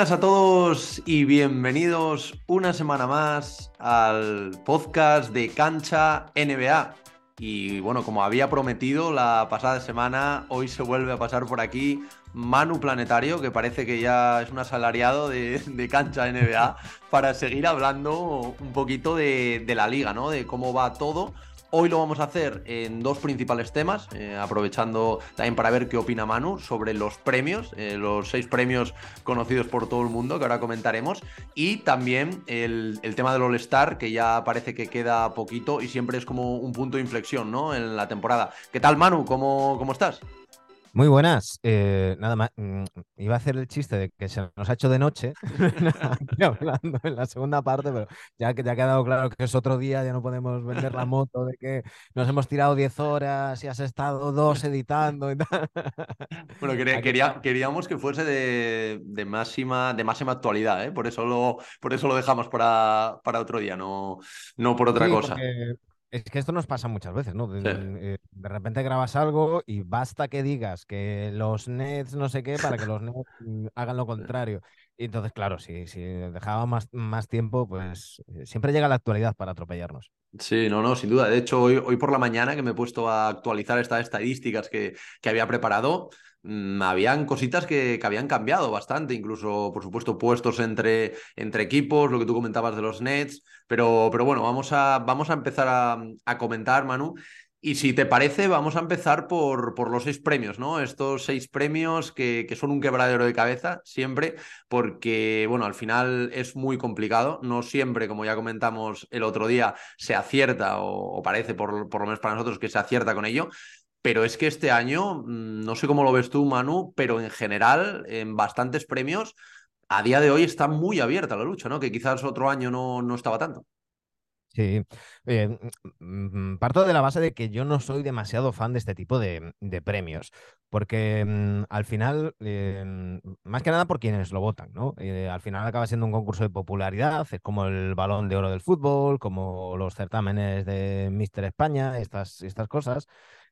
Buenas a todos y bienvenidos una semana más al podcast de Cancha NBA. Y bueno, como había prometido la pasada semana, hoy se vuelve a pasar por aquí Manu Planetario, que parece que ya es un asalariado de, Cancha NBA, para seguir hablando un poquito de, de la liga, ¿no? De cómo va todo Hoy lo vamos a hacer en dos principales temas, eh, aprovechando también para ver qué opina Manu sobre los premios, eh, los seis premios conocidos por todo el mundo que ahora comentaremos, y también el, tema del All-Star, que ya parece que queda poquito y siempre es como un punto de inflexión ¿no? en la temporada. ¿Qué tal, Manu? ¿Cómo, cómo estás? Muy buenas. Eh, nada más, mm, iba a hacer el chiste de que se nos ha hecho de noche, hablando en la segunda parte, pero ya que te ha quedado claro que es otro día, ya no podemos vender la moto de que nos hemos tirado 10 horas y has estado dos editando y tal. Bueno, queríamos que fuese de, máxima, de máxima actualidad, ¿eh? por, eso lo, por eso lo dejamos para, para otro día, no, no por otra cosa. Es que esto nos pasa muchas veces, ¿no? Eh, de, repente grabas algo y basta que digas que los Nets no sé qué para que los Nets mm, hagan lo contrario. Entonces, claro, si, si dejaba más, más tiempo, pues eh, siempre llega la actualidad para atropellarnos. Sí, no, no, sin duda. De hecho, hoy, hoy por la mañana que me he puesto a actualizar estas estadísticas que, que había preparado, Mm, habían cositas que, habían cambiado bastante, incluso, por supuesto, puestos entre, entre equipos, lo que tú comentabas de los Nets, pero, pero bueno, vamos a, vamos a empezar a, comentar, Manu. Y si te parece, vamos a empezar por, por los seis premios, ¿no? Estos seis premios que, que, son un quebradero de cabeza siempre, porque, bueno, al final es muy complicado. No siempre, como ya comentamos el otro día, se acierta, o, parece, por, por lo menos para nosotros, que se acierta con ello. Pero es que este año, mm, no sé cómo lo ves tú, Manu, pero en general, en bastantes premios, a día de hoy está muy abierta la lucha, ¿no? Que quizás otro año no, no estaba tanto. Sí, eh, mm, parto de la base de que yo no soy demasiado fan de este tipo de, premios, porque mm, al final, eh, más que nada por quienes lo votan, ¿no? Eh, al final acaba siendo un concurso de popularidad, es como el balón de oro del fútbol, como los certámenes de Mister España, estas, estas cosas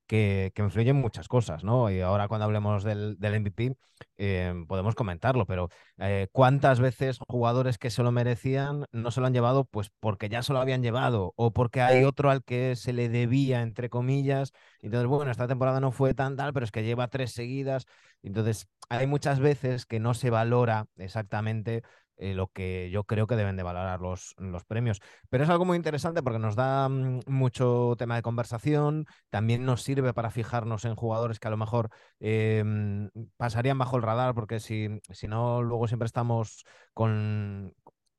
que, influyen muchas cosas, ¿no? Y ahora cuando hablemos del, MVP eh, podemos comentarlo, pero eh, ¿cuántas veces jugadores que se lo merecían no se lo han llevado pues porque ya se lo habían llevado o porque hay otro al que se le debía, entre comillas? Entonces, bueno, esta temporada no fue tan tal, pero es que lleva tres seguidas. Entonces, hay muchas veces que no se valora exactamente eh, lo que yo creo que deben de valorar los, los, premios. Pero es algo muy interesante porque nos da mm, mucho tema de conversación, también nos sirve para fijarnos en jugadores que a lo mejor em, pasarían bajo el radar, porque si, si no, luego siempre estamos con,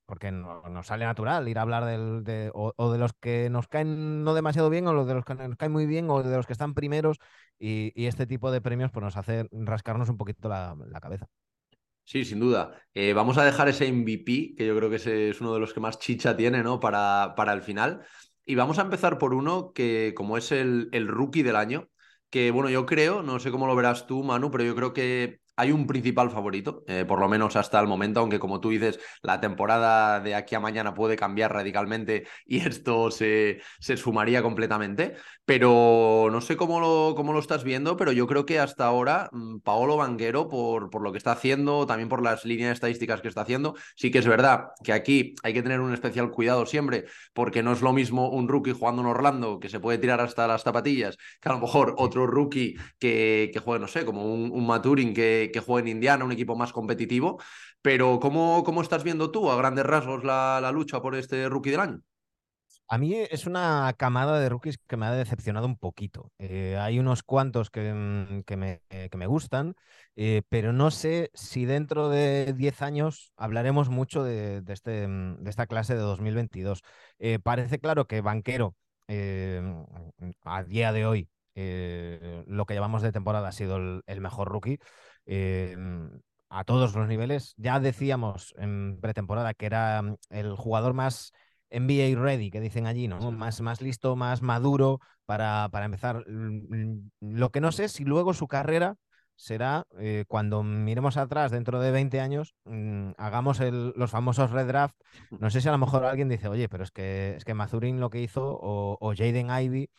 porque nos sale natural ir a hablar de, o, de los que nos caen no demasiado bien, o de los que nos caen muy bien, o de los que están primeros, y, este tipo de premios pues, nos hace rascarnos un poquito la cabeza. Sí, sin duda. Eh, vamos a dejar ese MVP, que yo creo que es uno de los que más chicha tiene, ¿no? Para, para el final. Y vamos a empezar por uno que, como es el, el rookie del año, que bueno, yo creo, no sé cómo lo verás tú, Manu, pero yo creo que hay un principal favorito, eh, por lo menos hasta el momento, aunque como tú dices, la temporada de aquí a mañana puede cambiar radicalmente y esto se, se sumaría completamente. Pero no sé cómo lo, cómo lo estás viendo, pero yo creo que hasta ahora mm, Paolo Banguero, por, por lo que está haciendo, también por las líneas estadísticas que está haciendo, sí que es verdad que aquí hay que tener un especial cuidado siempre, porque no es lo mismo un rookie jugando en Orlando, que se puede tirar hasta las zapatillas, que a lo mejor otro rookie que, que juegue, no sé, como un, un Maturin que que, juegue en Indiana, un equipo más competitivo. Pero ¿cómo, cómo estás viendo tú a grandes rasgos la, la lucha por este rookie del año? A mí es una camada de rookies que me ha decepcionado un poquito. Eh, hay unos cuantos que, mm, que, me, que me, gustan, eh, pero no sé si dentro de 10 años hablaremos mucho de, este, mm, de esta clase de 2022. Eh, parece claro que Banquero a día de hoy lo que llevamos de temporada ha sido el mejor rookie. Em, a todos los niveles. Ya decíamos en pretemporada que era mm, el jugador más NBA ready, que dicen allí, ¿no? Más, más listo, más maduro para, para empezar. Lo que no sé si luego su carrera será eh, cuando miremos atrás dentro de 20 años, mm, hagamos los famosos redraft. No sé si a lo mejor alguien dice, oye, pero es que, es que Mazurin lo que hizo o, o Jaden Ivy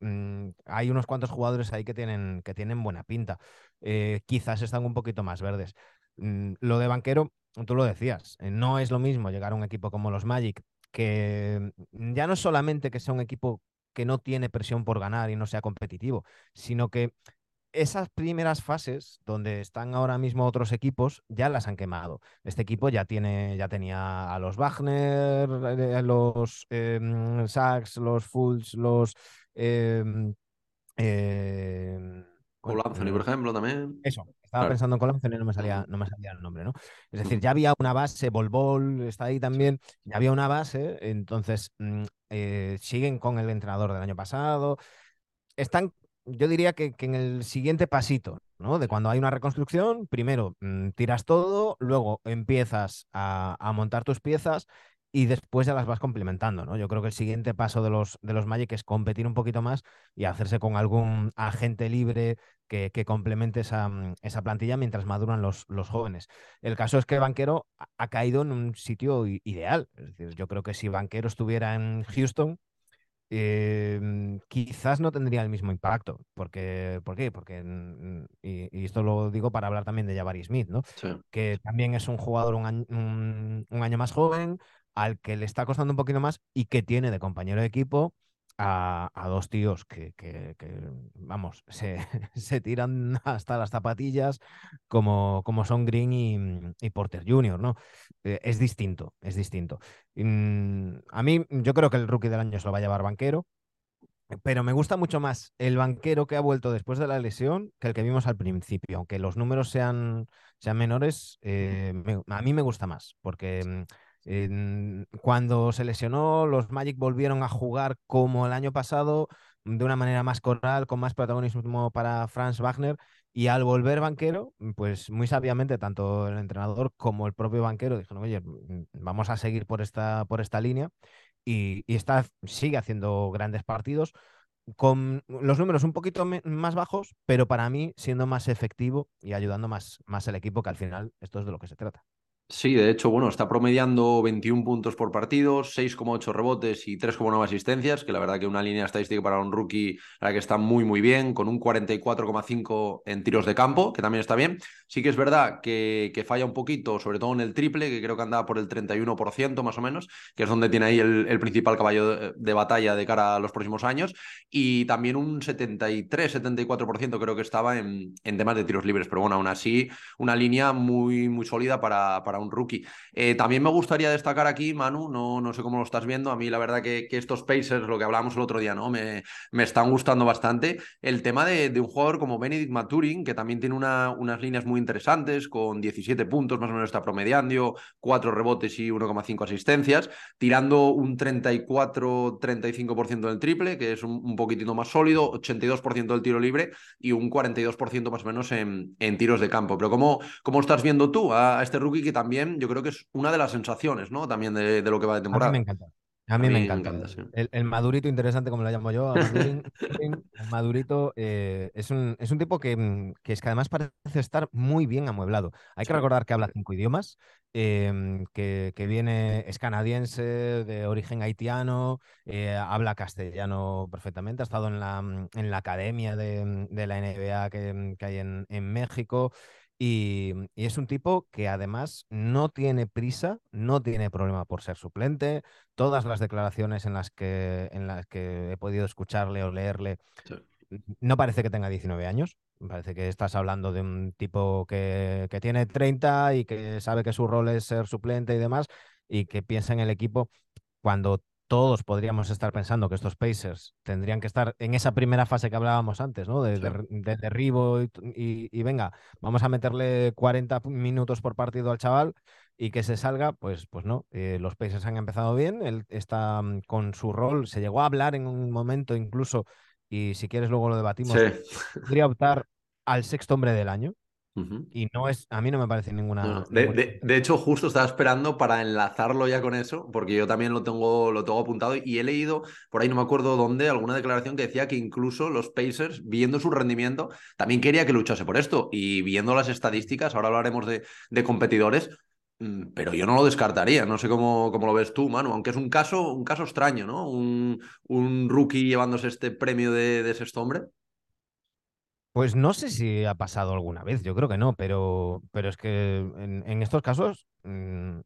Mm, hay unos cuantos jugadores ahí que tienen, que tienen buena pinta. Eh, quizás están un poquito más verdes. Mm, lo de banquero, tú lo decías, eh, no es lo mismo llegar a un equipo como los Magic, que ya no solamente que sea un equipo que no tiene presión por ganar y no sea competitivo, sino que esas primeras fases donde están ahora mismo otros equipos ya las han quemado. Este equipo ya tiene, ya tenía a los Wagner, eh, los eh, Sachs, los Fulls, los eh, Anthony, por ejemplo, también. Eso, estaba pensando en Cole Anthony y no me salía, no me salía el nombre, ¿no? Es decir, ya había una base, Bol está ahí también, ya había una base, entonces mm, siguen con el entrenador del año pasado. Están yo diría que, en el siguiente pasito, ¿no? De cuando hay una reconstrucción, primero mm, tiras todo, luego empiezas a, montar tus piezas y después ya las vas complementando, ¿no? Yo creo que el siguiente paso de los, de los Magic es competir un poquito más y hacerse con algún agente libre que, complemente esa, mm, esa, plantilla mientras maduran los, los, jóvenes. El caso es que Banquero ha caído en un sitio ideal. Es decir, yo creo que si Banquero estuviera en Houston, Em, quizás no tendría el mismo impacto. Porque, ¿Por qué? Porque, y, esto lo digo para hablar también de Jabari Smith, ¿no? Que también es un jugador un año, más joven, al que le está costando un poquito más y que tiene de compañero de equipo a, dos tíos que, vamos, se, se, tiran hasta las zapatillas como, como son Green y, Porter Jr., ¿no? Eh, es distinto, es distinto. Mm, a mí, yo creo que el rookie del año se lo va a llevar banquero, pero me gusta mucho más el banquero que ha vuelto después de la lesión que el que vimos al principio. Aunque los números sean, sean menores, eh, a mí me gusta más, porque cuando se lesionó, los Magic volvieron a jugar como el año pasado, de una manera más coral, con más protagonismo para Franz Wagner. Y al volver banquero, pues muy sabiamente, tanto el entrenador como el propio banquero dijeron, oye, mm, vamos a seguir por esta, por esta línea. Y, está, sigue haciendo grandes partidos con los números un poquito más bajos, pero para mí siendo más efectivo y ayudando más, más el equipo, que al final esto es de lo que se trata. Sí, de hecho, bueno, está promediando 21 puntos por partido, 6,8 rebotes y 3,9 asistencias, que la verdad que una línea estadística para un rookie, la que está muy, muy bien, con un 44,5 en tiros de campo, que también está bien. Sí que es verdad que, que, falla un poquito, sobre todo en el triple, que creo que andaba por el 31% más o menos, que es donde tiene ahí el, principal caballo de, batalla de cara a los próximos años. Y también un 73-74% creo que estaba en, en, temas de tiros libres, pero bueno, aún así, una línea muy, muy sólida para, para un rookie. Eh, también me gustaría destacar aquí, Manu, no, no sé cómo lo estás viendo, a mí la verdad que, estos Pacers, lo que hablábamos el otro día, ¿no? Me, me están gustando bastante. El tema de, un jugador como Benedict Maturin, que también tiene una, unas líneas muy interesantes, con 17 puntos, más o menos está promediando, 4 rebotes y 1,5 asistencias, tirando un 34-35% del triple, que es un, poquitito más sólido, 82% del tiro libre y un 42% más o menos en, en tiros de campo. Pero ¿cómo, cómo estás viendo tú a este rookie que también también yo creo que es una de las sensaciones, ¿no? También de, lo que va de temporada. A mí me encanta. A mí, me encanta. el, madurito interesante, como lo llamo yo, el madurito eh, es, un, es un tipo que, mm, que, es que además parece estar muy bien amueblado. Hay que recordar que habla cinco idiomas, em, que, que, viene, es canadiense, de origen haitiano, eh, habla castellano perfectamente, ha estado en la, mm, en la academia de, de la NBA que, mm, que hay en, en México. Y, es un tipo que además no tiene prisa, no tiene problema por ser suplente. Todas las declaraciones en las que, en las que he podido escucharle o leerle, no parece que tenga 19 años. Parece que estás hablando de un tipo que, que tiene 30 y que sabe que su rol es ser suplente y demás, y que piensa en el equipo cuando todos podríamos estar pensando que estos Pacers tendrían que estar en esa primera fase que hablábamos antes, ¿no? De, derribo y, venga, vamos a meterle 40 minutos por partido al chaval y que se salga, pues, pues no. Eh, los Pacers han empezado bien, él está mm, con su rol, se llegó a hablar en un momento incluso, y si quieres luego lo debatimos, podría optar al sexto hombre del año. Y no es, a mí no me parece ninguna. De, hecho, justo estaba esperando para enlazarlo ya con eso, porque yo también lo tengo, lo tengo apuntado y he leído, por ahí no me acuerdo dónde, alguna declaración que decía que incluso los Pacers, viendo su rendimiento, también quería que luchase por esto. Y viendo las estadísticas, ahora hablaremos de, de competidores, mm, pero yo no lo descartaría. No sé cómo, cómo, lo ves tú, Manu, aunque es un caso, un caso extraño, ¿no? Un, un rookie llevándose este premio de, de sexto hombre. Pues no sé si ha pasado alguna vez, yo creo que no, pero, pero es que en, estos casos, mm,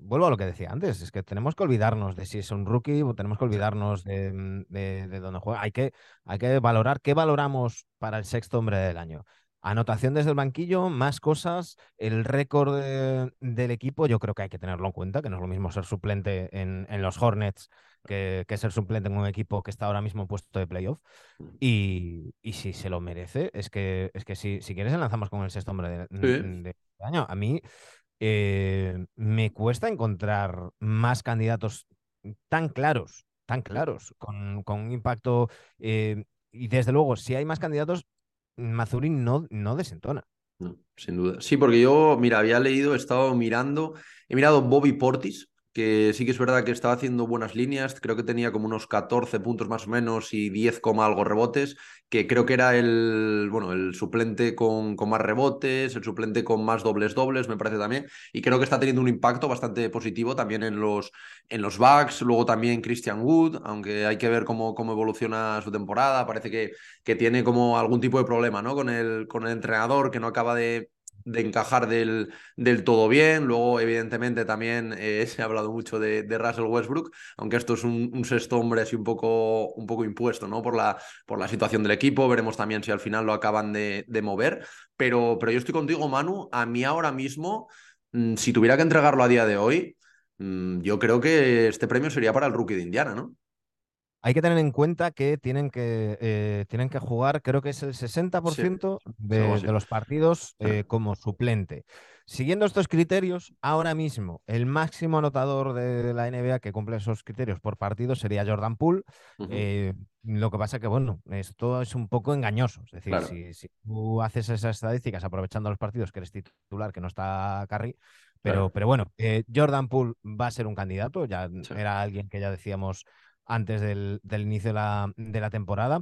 vuelvo a lo que decía antes, es que tenemos que olvidarnos de si es un rookie o tenemos que olvidarnos de, mm, de, dónde juega. Hay que, hay que valorar qué valoramos para el sexto hombre del año. Anotación desde el banquillo, más cosas, el récord del equipo, yo creo que hay que tenerlo en cuenta, que no es lo mismo ser suplente en, en los Hornets que, ser suplente en un equipo que está ahora mismo en puesto de playoff. Y, y, si se lo merece, es que, es que si, si quieres enlazamos con el sexto hombre de, año. A mí eh, me cuesta encontrar más candidatos tan claros, tan claros, con, con un impacto. Eh, y desde luego, si hay más candidatos, Mazurin no, no desentona. sin duda. Sí, porque yo, mira, había leído, he estado mirando, he mirado Bobby Portis, que sí que es verdad que estaba haciendo buenas líneas, creo que tenía como unos 14 puntos más o menos y 10, algo rebotes, que creo que era el, bueno, el suplente con, con más rebotes, el suplente con más dobles dobles, me parece también, y creo que está teniendo un impacto bastante positivo también en los, en los Bucks, luego también Christian Wood, aunque hay que ver cómo, cómo evoluciona su temporada, parece que, que tiene como algún tipo de problema ¿no? con, el, con el entrenador que no acaba de de encajar del, del, todo bien. Luego, evidentemente, también eh, se ha hablado mucho de, de, Russell Westbrook, aunque esto es un, sexto hombre así un poco, un poco impuesto ¿no? por, la, por la situación del equipo. Veremos también si al final lo acaban de, de mover. Pero, pero yo estoy contigo, Manu. A mí ahora mismo, mm, si tuviera que entregarlo a día de hoy, mm, yo creo que este premio sería para el rookie de Indiana, ¿no? Hay que tener en cuenta que tienen que, eh, tienen que jugar, creo que es el 60% de, los partidos eh, como suplente. Siguiendo estos criterios, ahora mismo el máximo anotador de la NBA que cumple esos criterios por partido sería Jordan Poole. Eh, lo que pasa que, bueno, esto es un poco engañoso. Es decir, si, tú haces esas estadísticas aprovechando los partidos que eres titular, que no está Carry, pero, pero bueno, Jordan Poole va a ser un candidato. Ya era alguien que ya decíamos antes del, inicio de la, temporada.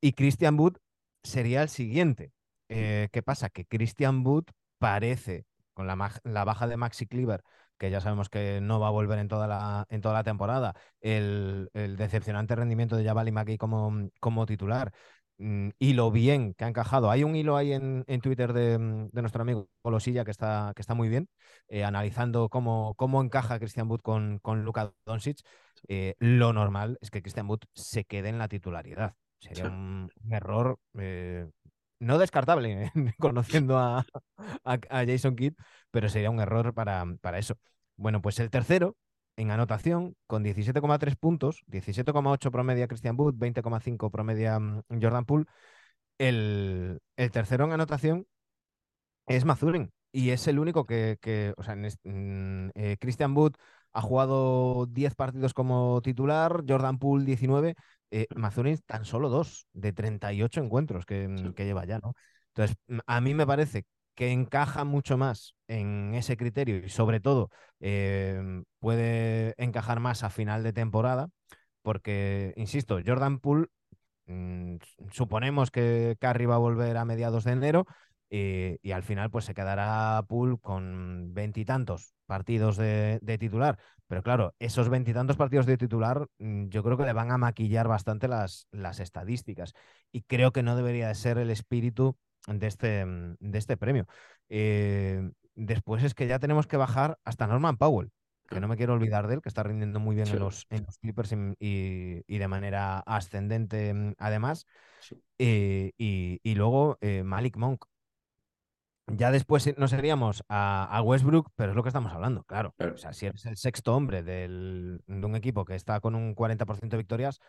Y Christian Wood sería el siguiente. Eh, ¿Qué pasa? Que Christian Wood parece, con la, baja de Maxi Cleaver, que ya sabemos que no va a volver en toda la, en toda la temporada, el, decepcionante rendimiento de Jabali McGee como, como titular, y lo bien que ha encajado. Hay un hilo ahí en, Twitter de, nuestro amigo Colosilla que está, que está muy bien, eh, analizando cómo, cómo encaja Christian Wood con, con Luka Doncic. Eh, lo normal es que Christian Wood se quede en la titularidad. Sería un, error eh, no descartable, conociendo a, Jason Kidd, pero sería un error para, para eso. Bueno, pues el tercero en anotación, con 17,3 puntos, 17,8 promedia Christian Wood, 20,5 promedia mm, Jordan Poole. El, el, tercero en anotación es Mazurin. Y es el único que, o sea, mm, eh, Christian Wood ha jugado 10 partidos como titular, Jordan Poole 19, eh, Mazurin tan solo dos de 38 encuentros que, que, lleva ya, ¿no? Entonces, a mí me parece que encaja mucho más en ese criterio y sobre todo em, puede encajar más a final de temporada, porque, insisto, Jordan Poole, mm, suponemos que Carry va a volver a mediados de enero, y, y, al final pues se quedará Pool con veintitantos partidos de, titular. Pero claro, esos veintitantos partidos de titular mm, yo creo que le van a maquillar bastante las, las estadísticas. Y creo que no debería de ser el espíritu de este, mm, de este premio. Eh, después es que ya tenemos que bajar hasta Norman Powell, que no me quiero olvidar de él, que está rindiendo muy bien en, los, en los Clippers y, y, de manera ascendente mm, además. Eh, y, y, luego eh, Malik Monk, ya después nos seríamos a, Westbrook, pero es lo que estamos hablando, claro. O sea, si eres el sexto hombre de un equipo que está con un 40% de victorias,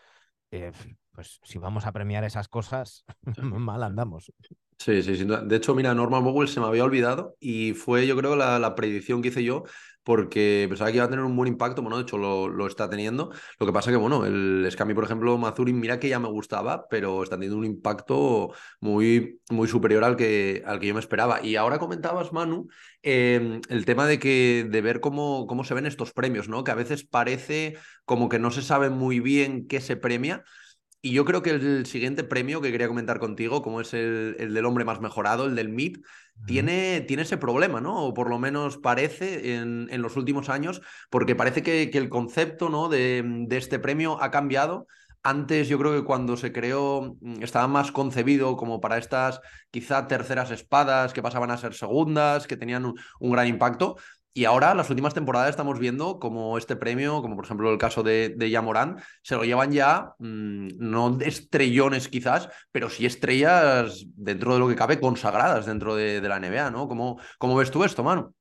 eh, pues si vamos a premiar esas cosas, mal andamos. Sí, sí, sí. De hecho, mira, Norman Powell se me había olvidado y fue, yo creo, la, la predicción que hice yo porque pensaba que iba a tener un buen impacto, bueno, de hecho lo, está teniendo. Lo que pasa que, bueno, el Scami, por ejemplo, Mazurin, mira que ya me gustaba, pero está teniendo un impacto muy, muy superior al que, al que yo me esperaba. Y ahora comentabas, Manu, em, el tema de, que, de ver cómo, cómo se ven estos premios, ¿no? Que a veces parece como que no se sabe muy bien qué se premia. Y yo creo que el siguiente premio que quería comentar contigo, como es el, del hombre más mejorado, el del MIP, tiene, tiene, ese problema, ¿no? O por lo menos parece en, en los últimos años, porque parece que, que el concepto ¿no? de, de, este premio ha cambiado antes yo creo que cuando se creó mm, estaba más concebido como para estas quizá terceras espadas que pasaban a ser segundas, que tenían un, gran impacto. Y ahora, las últimas temporadas, estamos viendo como este premio, como por ejemplo el caso de, de Yamorán, se lo llevan ya, mmm, no estrellones quizás, pero sí estrellas dentro de lo que cabe consagradas dentro de, de la NBA, ¿no? ¿Cómo, ¿Cómo, ves tú esto, mano?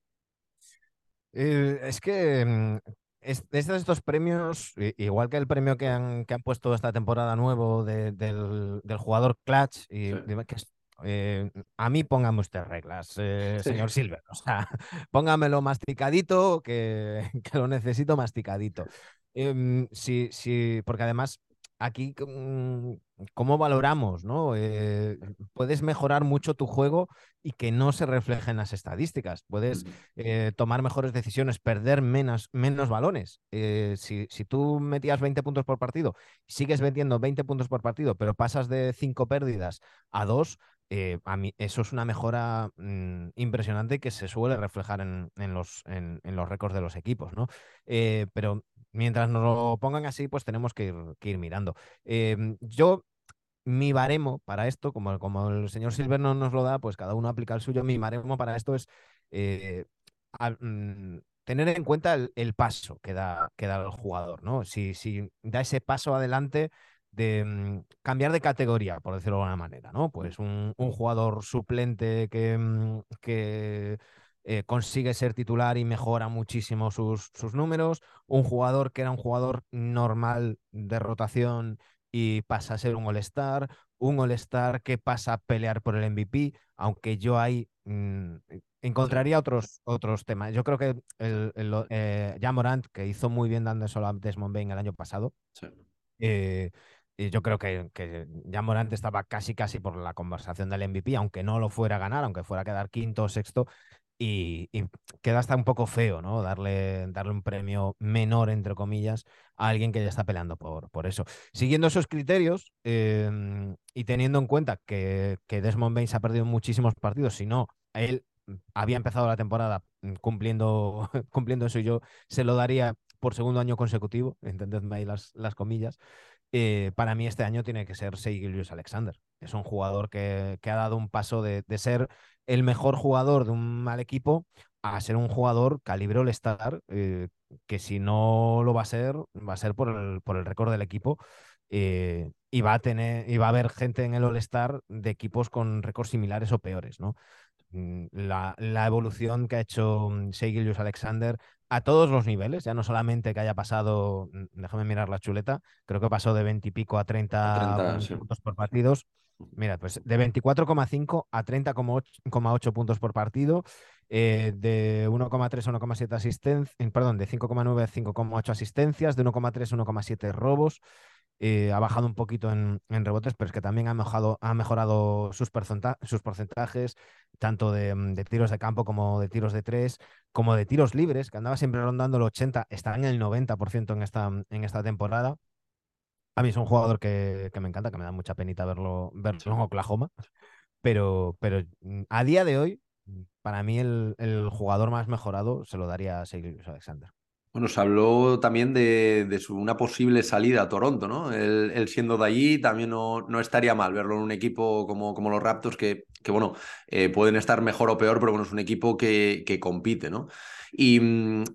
Eh, es que mm, es, estos premios, igual que el premio que han, que han puesto esta temporada nuevo del, del, jugador Clutch, y, sí. que eh, a mí póngame usted reglas, eh, sí. señor Silver. O sea, póngamelo masticadito, que, que lo necesito masticadito. Eh, sí, sí, porque además aquí mm, cómo valoramos, ¿no? Eh, puedes mejorar mucho tu juego y que no se refleje en las estadísticas. Puedes eh, tomar mejores decisiones, perder menos, menos balones. Eh, si, si, tú metías 20 puntos por partido, sigues metiendo 20 puntos por partido, pero pasas de 5 pérdidas a 2, eh, a mí eso es una mejora mmm, impresionante que se suele reflejar en, los, en, los récords de los equipos, ¿no? Eh, pero mientras nos lo pongan así, pues tenemos que ir, mirando. Eh, yo, mi baremo para esto, como, el señor Silver no nos lo da, pues cada uno aplica el suyo. Mi baremo para esto es a, mmm, tener en cuenta el, paso que da, que da el jugador, ¿no? Si, si da ese paso adelante de um, cambiar de categoría, por decirlo de alguna manera, ¿no? Pues un, un jugador suplente que, um, que eh, consigue ser titular y mejora muchísimo sus, sus, números, un jugador que era un jugador normal de rotación y pasa a ser un All-Star, un All-Star que pasa a pelear por el MVP, aunque yo ahí mmm, encontraría otros, otros temas. Yo creo que el, el eh, Morant, que hizo muy bien dando solo a Desmond Bain el año pasado, sí. eh, y yo creo que, que ya Morant estaba casi casi por la conversación del MVP, aunque no lo fuera a ganar, aunque fuera a quedar quinto o sexto, y, queda hasta un poco feo, ¿no? Darle, darle un premio menor, entre comillas, a alguien que ya está peleando por, por eso. Siguiendo esos criterios eh, y teniendo en cuenta que, que Desmond Bain se ha perdido muchísimos partidos, si no, él había empezado la temporada cumpliendo, cumpliendo eso y yo se lo daría por segundo año consecutivo, entendedme ahí las, las comillas eh, para mí este año tiene que ser Seigilius Alexander. Es un jugador que, que, ha dado un paso de, de, ser el mejor jugador de un mal equipo a ser un jugador calibre All-Star, eh, que si no lo va a ser, va a ser por el, por el récord del equipo. Eh, y va a tener, y va a haber gente en el All-Star de equipos con récords similares o peores, ¿no? Mm, la, la, evolución que ha hecho mm, Seigilius Alexander a todos los niveles, ya no solamente que haya pasado, mm, déjame mirar la chuleta, creo que pasó de 20 y pico a 30, a 30 sí. puntos por partidos. Mira, pues de 24,5 a 30,8 puntos por partido, eh, de 1,3 a 1,7 asistencias, perdón, de 5,9 a 5,8 asistencias, de 1,3 a 1,7 robos. Eh, ha bajado un poquito en, en, rebotes, pero es que también ha mejorado, ha mejorado sus, sus porcentajes, tanto de, mm, de, tiros de campo como de tiros de tres, como de tiros libres, que andaba siempre rondando el 80, está en el 90% en esta, en esta temporada. A mí es un jugador que, que me encanta, que me da mucha penita verlo, verlo en Oklahoma, pero, pero mm, a día de hoy, para mí el, el jugador más mejorado se lo daría a Seilius Alexander. Bueno, se habló también de, de una posible salida a Toronto, ¿no? Él, él siendo de allí también no, no, estaría mal verlo en un equipo como, como los Raptors, que, que bueno, eh, pueden estar mejor o peor, pero bueno, es un equipo que, que compite, ¿no? Y,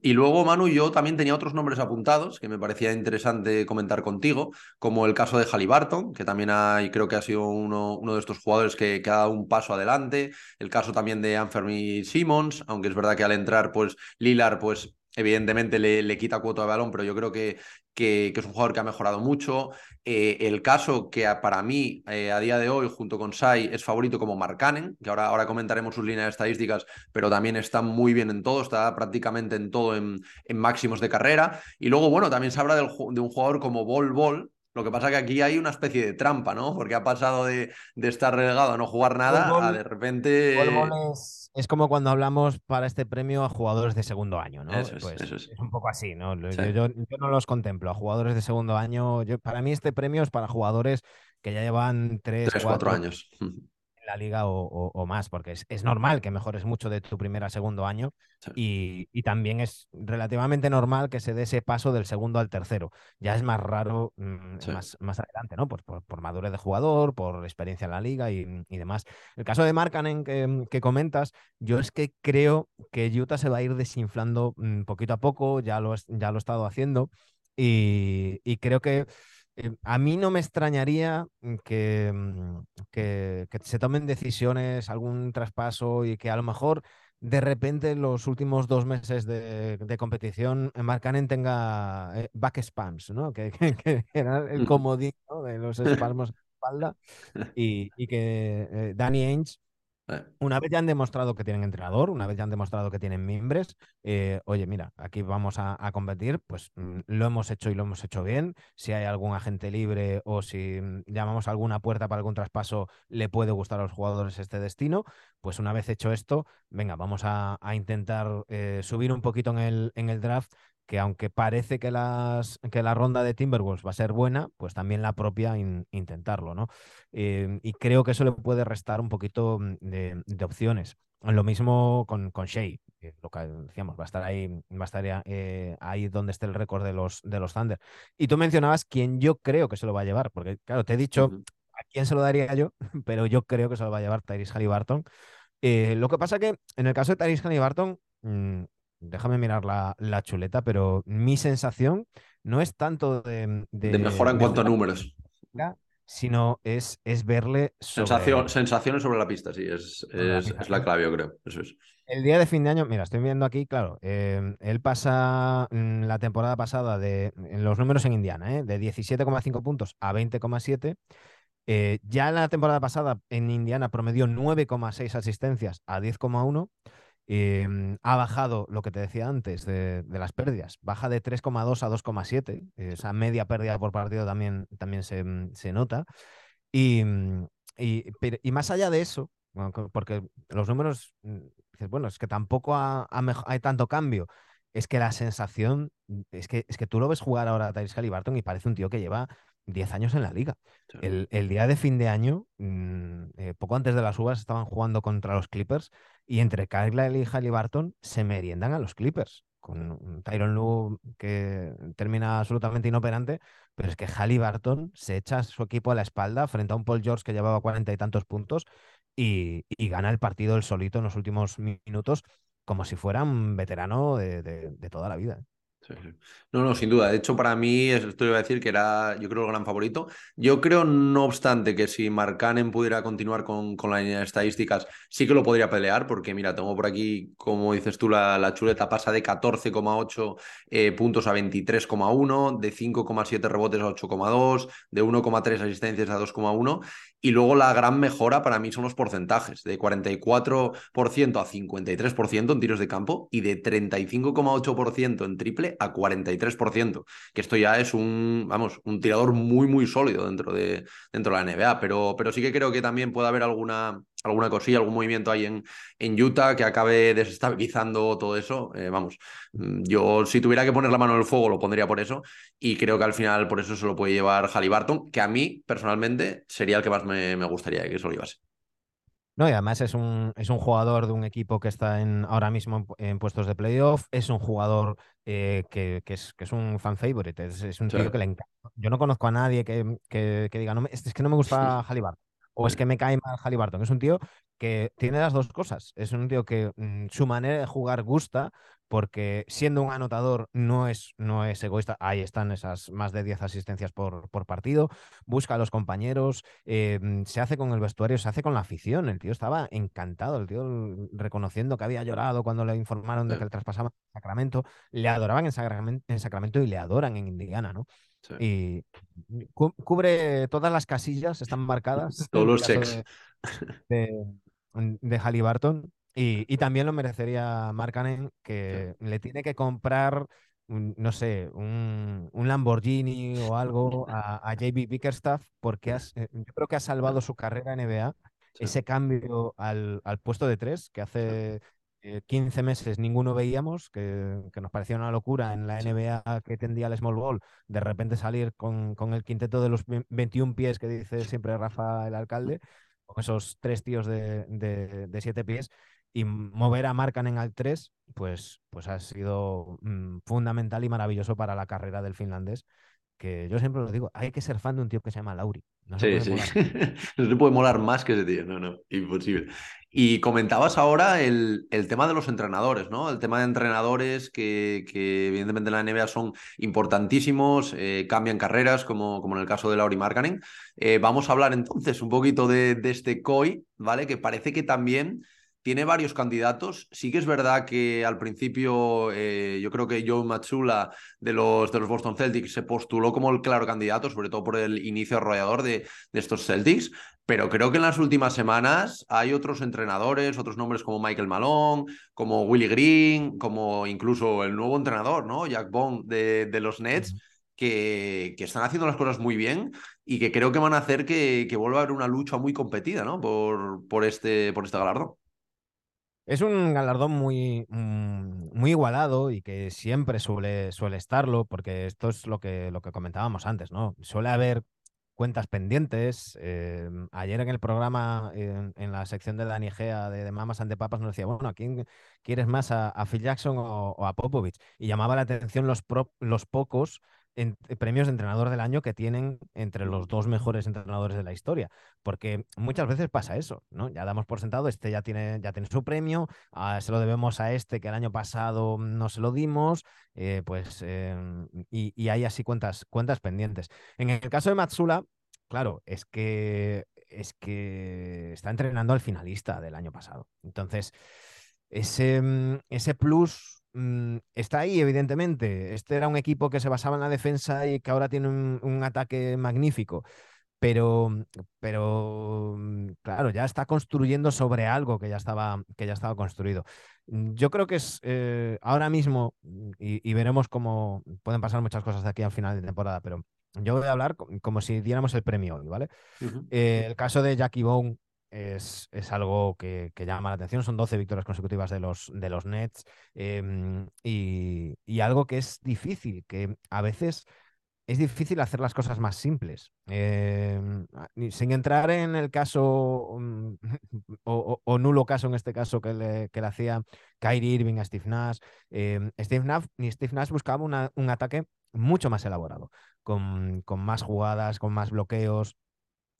y, luego, Manu, yo también tenía otros nombres apuntados que me parecía interesante comentar contigo, como el caso de Halliburton, que también hay, creo que ha sido uno, uno de estos jugadores que, que, ha dado un paso adelante, el caso también de Anthony Simmons, aunque es verdad que al entrar, pues Lilar, pues evidentemente le, le, quita cuota de balón, pero yo creo que, que, es un jugador que ha mejorado mucho. Eh, el caso que para mí, eh, a día de hoy, junto con Sai, es favorito como Marcanen, que ahora, ahora comentaremos sus líneas estadísticas, pero también está muy bien en todo, está prácticamente en todo en, en máximos de carrera. Y luego, bueno, también se habla del, de un jugador como Bol Bol, lo que pasa es que aquí hay una especie de trampa, ¿no? Porque ha pasado de, de estar relegado a no jugar nada a de repente. Es es como cuando hablamos para este premio a jugadores de segundo año, ¿no? Eso es, pues eso es. es un poco así, ¿no? Sí. Yo, yo, yo, no los contemplo a jugadores de segundo año. Yo, para mí este premio es para jugadores que ya llevan tres, tres cuatro, cuatro, años la liga o, más, porque es, normal que mejores mucho de tu primer a segundo año y, también es relativamente normal que se dé ese paso del segundo al tercero. Ya es más raro mm, más, más adelante, ¿no? Pues por, madurez de jugador, por experiencia en la liga y, demás. El caso de Markanen que, que, comentas, yo es que creo que Utah se va a ir desinflando mm, poquito a poco, ya lo, ya lo he estado haciendo y creo que eh, a mí no me extrañaría mm, que, que, se tomen decisiones, algún traspaso y que a lo mejor de repente en los últimos dos meses de, competición eh, Marcanen tenga eh, back spams, ¿no? Que, era el comodín de los espasmos de espalda y, y que Danny Ainge eh. Una vez ya han demostrado que tienen entrenador, una vez ya han demostrado que tienen miembros, eh, oye, mira, aquí vamos a, competir, pues mm, lo hemos hecho y lo hemos hecho bien. Si hay algún agente libre o si mm, llamamos a alguna puerta para algún traspaso, le puede gustar a los jugadores este destino, pues una vez hecho esto, venga, vamos a, intentar eh, subir un poquito en el, en el draft que aunque parece que, las, que la ronda de Timberwolves va a ser buena, pues también la propia intentarlo, ¿no? Em, y creo que eso le puede restar un poquito mm, de, opciones. Lo mismo con, con Shea, lo que decíamos, va a estar ahí, va a estar eh, ahí donde esté el récord de los, de los Thunder. Y tú mencionabas quién yo creo que se lo va a llevar, porque claro, te he dicho a quién se lo daría yo, pero yo creo que se lo va a llevar Tyrese Halliburton. Eh, lo que pasa que en el caso de Tyrese Halliburton, mm, déjame mirar la, chuleta, pero mi sensación no es tanto de... De, mejora en cuanto a números. Sino es, es verle... Sensación, sensaciones sobre la pista, sí, es, la, clave, yo creo. Eso es. El día de fin de año, mira, estoy viendo aquí, claro, em, él pasa mm, la temporada pasada de los números en Indiana, ¿eh? de 17,5 puntos a 20,7. Eh, ya la temporada pasada en Indiana promedió 9,6 asistencias a 10,1 Em, ha bajado lo que te decía antes de, las pérdidas, baja de 3,2 a 2,7, esa media pérdida por partido también, también se, mm, nota. Mm, y, y, más allá de eso, porque los números, mm, bueno, es que tampoco hay tanto cambio, es que la sensación, es que, es que tú lo ves jugar ahora a Tyrese Halliburton y parece un tío que lleva 10 años en la liga. El, día de fin de año, eh, poco antes de las uvas, estaban jugando contra los Clippers y entre Kyle y Halliburton se meriendan a los Clippers, con Tyron Lue que termina absolutamente inoperante, pero es que Halliburton se echa a su equipo a la espalda frente a un Paul George que llevaba cuarenta y tantos puntos y, gana el partido el solito en los últimos minutos como si fuera un veterano de toda la vida. No, no, sin duda. De hecho, para mí, esto iba a decir que era, yo creo, el gran favorito. Yo creo, no obstante, que si Marcanen pudiera continuar con, con la línea de estadísticas, sí que lo podría pelear, porque mira, tengo por aquí, como dices tú, la, la chuleta pasa de 14,8 eh, puntos a 23,1, de 5,7 rebotes a 8,2, de 1,3 asistencias a 2,1. Y luego la gran mejora para mí son los porcentajes, de 44% a 53% en tiros de campo y de 35,8% en triple a 43%, que esto ya es un, vamos, un tirador muy, muy sólido dentro de, dentro de la NBA, pero, pero sí que creo que también puede haber alguna, alguna cosilla, algún movimiento ahí en, en Utah que acabe desestabilizando todo eso. Eh, vamos, mm, yo si tuviera que poner la mano en el fuego lo pondría por eso y creo que al final por eso se lo puede llevar Halliburton, que a mí personalmente sería el que más me me, gustaría que eso lo llevase. No, y además es un, es un jugador de un equipo que está en, ahora mismo en, puestos de playoff, es un jugador eh, que, es, que es un fan favorite, es, un tío que le encanta. Yo no conozco a nadie que, que, diga, no es, que no me gusta Halliburton, o es que me cae mal Halliburton. Es un tío que tiene las dos cosas. Es un tío que mm, su manera de jugar gusta, porque siendo un anotador no es, no es egoísta. Ahí están esas más de 10 asistencias por, por partido. Busca a los compañeros, eh, mm, se hace con el vestuario, se hace con la afición. El tío estaba encantado, el tío reconociendo que había llorado cuando le informaron de que el traspasaba en Sacramento. Le adoraban en Sacramento, en Sacramento y le adoran en Indiana, ¿no? Y cubre todas las casillas, están marcadas. Todos los checks. De, de, Halliburton. Y, también lo merecería Markanen, que le tiene que comprar, no sé, un, Lamborghini o algo a, JB Bickerstaff, porque eh, yo creo que ha salvado su carrera en NBA. Ese cambio al, al, puesto de tres que hace 15 eh, meses ninguno veíamos, que, nos parecía una locura en la NBA que tendía el small ball, de repente salir con, el quinteto de los 21 pies que dice siempre Rafa el alcalde, con esos tres tíos de, de, siete pies y mover a Markkanen al 3, pues, pues ha sido mm, fundamental y maravilloso para la carrera del finlandés que yo siempre lo digo, hay que ser fan de un tío que se llama Lauri. No sí, sí. no se puede molar más que ese tío, no, no, imposible. Y comentabas ahora el, el, tema de los entrenadores, ¿no? El tema de entrenadores que, que evidentemente en la NBA son importantísimos, eh, cambian carreras, como, como en el caso de Lauri Markkanen. Eh, vamos a hablar entonces un poquito de, de este COI, ¿vale? Que parece que también tiene varios candidatos. Sí que es verdad que al principio eh, yo creo que Joe Matsula de los, de los Boston Celtics se postuló como el claro candidato, sobre todo por el inicio arrollador de, de estos Celtics, pero creo que en las últimas semanas hay otros entrenadores, otros nombres como Michael Malone, como Willie Green, como incluso el nuevo entrenador, ¿no? Jack Bond de, de los Nets. Que, que, están haciendo las cosas muy bien y que creo que van a hacer que, que vuelva a haber una lucha muy competida ¿no? por, por, este, por este galardón. Es un galardón muy, mm, muy igualado y que siempre suele, suele estarlo, porque esto es lo que, lo que comentábamos antes, ¿no? Suele haber cuentas pendientes. Eh, ayer en el programa, en, la sección de Dani Gea de, de, Mamas ante Papas, nos decía, bueno, ¿a quién quieres más, a, Phil Jackson o, a Popovich? Y llamaba la atención los, los pocos eh, premios de entrenador del año que tienen entre los dos mejores entrenadores de la historia. Porque muchas veces pasa eso, ¿no? Ya damos por sentado, este ya tiene, ya tiene su premio, ah, se lo debemos a este que el año pasado no se lo dimos, eh, pues, em, y, hay así cuentas, cuentas pendientes. En el caso de Matsula, claro, es que, es que está entrenando al finalista del año pasado. Entonces, ese, mm, ese plus Mm, está ahí, evidentemente. Este era un equipo que se basaba en la defensa y que ahora tiene un, ataque magnífico. Pero, pero, mm, claro, ya está construyendo sobre algo que ya estaba, que ya estaba construido. Mm, yo creo que es eh, ahora mismo, y, veremos cómo pueden pasar muchas cosas de aquí al final de temporada, pero yo voy a hablar como si diéramos el premio hoy, ¿vale? Eh, el caso de Jackie Bone es, algo que, llama la atención. Son 12 victorias consecutivas de los, de los Nets em, y, algo que es difícil, que a veces es difícil hacer las cosas más simples. Em, sin entrar en el caso mm, o, nulo caso en este caso que le, que le hacía Kyrie Irving a Steve Nash. Em, Steve Nash, Steve Nash buscaba un ataque mucho más elaborado, con, con, más jugadas, con más bloqueos.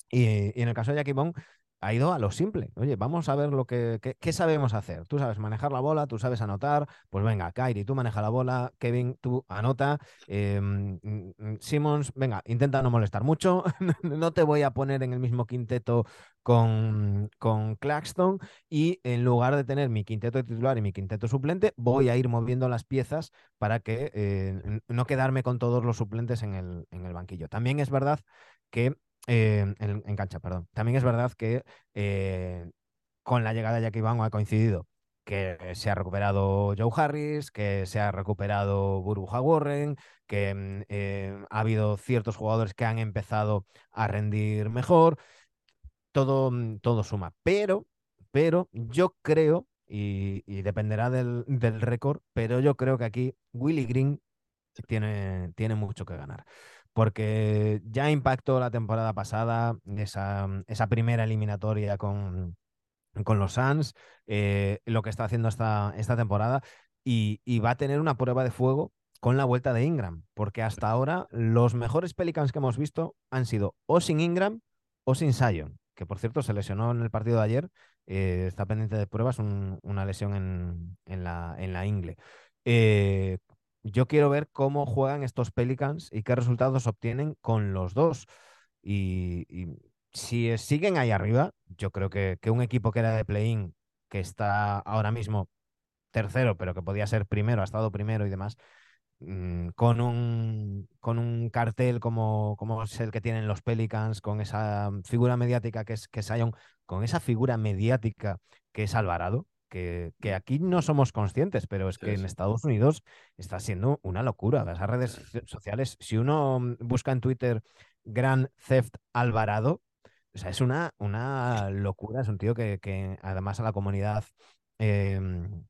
Y, y en el caso de Jackie Bond, ha ido a lo simple. Oye, vamos a ver lo que, qué sabemos hacer. Tú sabes manejar la bola, tú sabes anotar. Pues venga, Kairi, tú maneja la bola. Kevin, tú anota. Em, mm, mm, Simmons, venga, intenta no molestar mucho. no te voy a poner en el mismo quinteto con, con Claxton. Y en lugar de tener mi quinteto titular y mi quinteto suplente, voy a ir moviendo las piezas para que eh, no quedarme con todos los suplentes en el, en el banquillo. También es verdad que eh, en, cancha, perdón. También es verdad que eh, con la llegada de Jackie Van ha coincidido que se ha recuperado Joe Harris, que se ha recuperado Burbuja Warren, que mm, eh, ha habido ciertos jugadores que han empezado a rendir mejor. Todo, mm, todo suma. Pero, pero yo creo, y, dependerá del, del récord, pero yo creo que aquí Willy Green tiene, tiene mucho que ganar porque ya impactó la temporada pasada esa, esa primera eliminatoria con, con los Suns, eh, lo que está haciendo esta, esta temporada, y, va a tener una prueba de fuego con la vuelta de Ingram, porque hasta ahora los mejores Pelicans que hemos visto han sido o sin Ingram o sin Sion, que por cierto se lesionó en el partido de ayer, eh, está pendiente de pruebas, una lesión en, en, la, en la ingle. Eh, yo quiero ver cómo juegan estos Pelicans y qué resultados obtienen con los dos. Y, si siguen ahí arriba, yo creo que, un equipo que era de play-in, que está ahora mismo tercero, pero que podía ser primero, ha estado primero y demás, mm, con un, con un cartel como, como es el que tienen los Pelicans, con esa figura mediática que es, que es con esa figura mediática que es Alvarado, que, aquí no somos conscientes, pero es que en Estados Unidos está siendo una locura. Las redes sociales, si uno mm, busca en Twitter Grand Theft Alvarado, o sea, es una, una locura, es un tío que, además a la comunidad em,